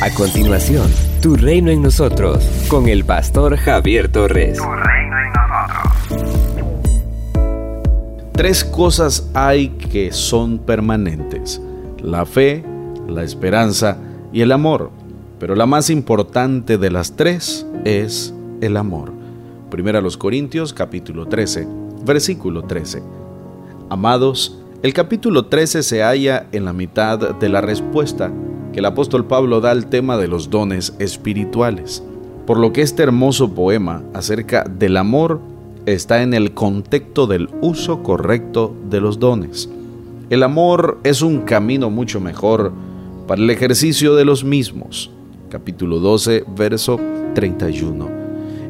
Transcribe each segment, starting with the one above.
A continuación, Tu Reino en Nosotros, con el pastor Javier Torres. Tu Reino en Nosotros. Tres cosas hay que son permanentes. La fe, la esperanza y el amor. Pero la más importante de las tres es el amor. Primera los Corintios capítulo 13, versículo 13. Amados, el capítulo 13 se halla en la mitad de la respuesta que el apóstol Pablo da al tema de los dones espirituales, por lo que este hermoso poema acerca del amor está en el contexto del uso correcto de los dones. El amor es un camino mucho mejor para el ejercicio de los mismos. Capítulo 12, verso 31.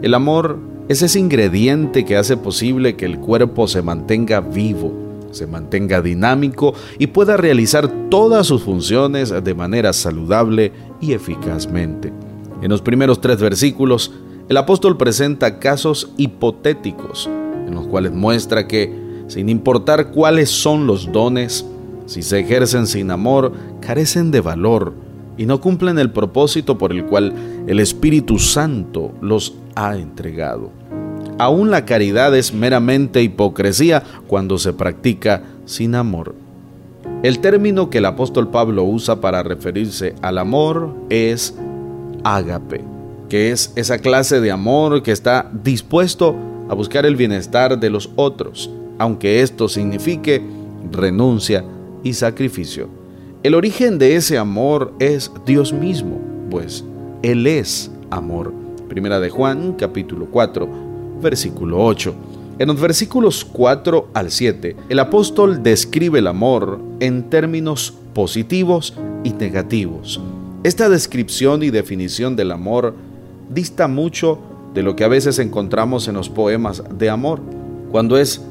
El amor es ese ingrediente que hace posible que el cuerpo se mantenga vivo se mantenga dinámico y pueda realizar todas sus funciones de manera saludable y eficazmente. En los primeros tres versículos, el apóstol presenta casos hipotéticos en los cuales muestra que, sin importar cuáles son los dones, si se ejercen sin amor, carecen de valor y no cumplen el propósito por el cual el Espíritu Santo los ha entregado. Aún la caridad es meramente hipocresía cuando se practica sin amor. El término que el apóstol Pablo usa para referirse al amor es ágape, que es esa clase de amor que está dispuesto a buscar el bienestar de los otros, aunque esto signifique renuncia y sacrificio. El origen de ese amor es Dios mismo, pues Él es amor. Primera de Juan, capítulo 4, versículo 8. En los versículos 4 al 7, el apóstol describe el amor en términos positivos y negativos. Esta descripción y definición del amor dista mucho de lo que a veces encontramos en los poemas de amor, cuando es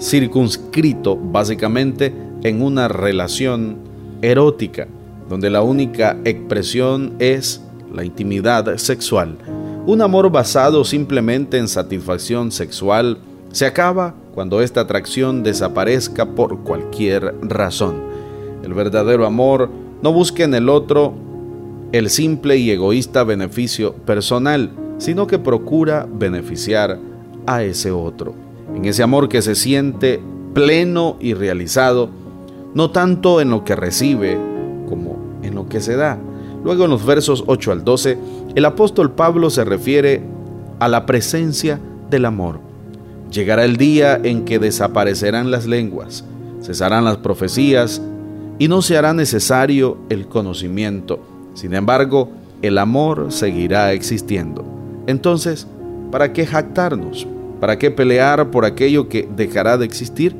circunscrito básicamente en una relación erótica, donde la única expresión es la intimidad sexual. Un amor basado simplemente en satisfacción sexual se acaba cuando esta atracción desaparezca por cualquier razón. El verdadero amor no busca en el otro el simple y egoísta beneficio personal, sino que procura beneficiar a ese otro. En ese amor que se siente pleno y realizado, no tanto en lo que recibe como en lo que se da. Luego en los versos 8 al 12, el apóstol Pablo se refiere a la presencia del amor. Llegará el día en que desaparecerán las lenguas, cesarán las profecías y no se hará necesario el conocimiento. Sin embargo, el amor seguirá existiendo. Entonces, ¿para qué jactarnos? ¿Para qué pelear por aquello que dejará de existir?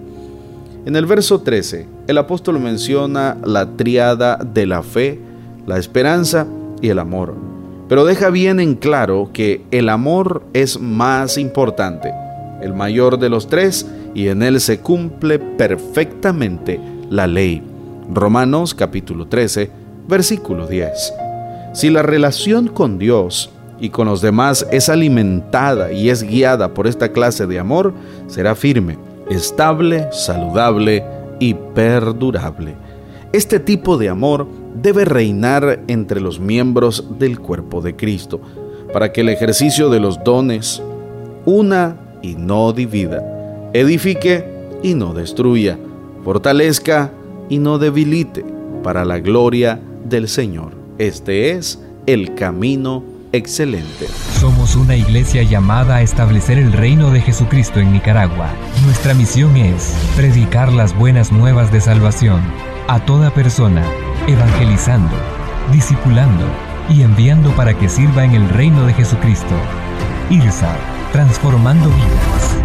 En el verso 13, el apóstol menciona la triada de la fe, la esperanza y el amor. Pero deja bien en claro que el amor es más importante, el mayor de los tres, y en él se cumple perfectamente la ley. Romanos capítulo 13, versículo 10. Si la relación con Dios y con los demás es alimentada y es guiada por esta clase de amor, será firme, estable, saludable y perdurable. Este tipo de amor debe reinar entre los miembros del cuerpo de Cristo, para que el ejercicio de los dones una y no divida, edifique y no destruya, fortalezca y no debilite, para la gloria del Señor. Este es el camino excelente. Somos una iglesia llamada a establecer el reino de Jesucristo en Nicaragua. Nuestra misión es predicar las buenas nuevas de salvación a toda persona, evangelizando, discipulando y enviando para que sirva en el reino de Jesucristo. IRSA, transformando vidas.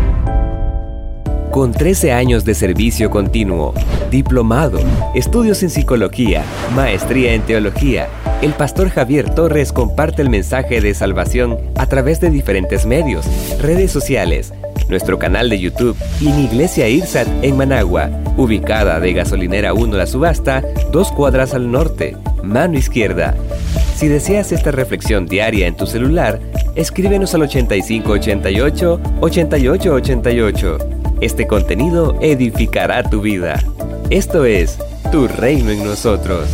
Con 13 años de servicio continuo, diplomado, estudios en psicología, maestría en teología, el pastor Javier Torres comparte el mensaje de salvación a través de diferentes medios, redes sociales, nuestro canal de YouTube y en Iglesia IRSAT en Managua, ubicada de Gasolinera 1 La Subasta, dos cuadras al norte, mano izquierda. Si deseas esta reflexión diaria en tu celular, escríbenos al 8588 8888. Este contenido edificará tu vida. Esto es Tu Reino en Nosotros.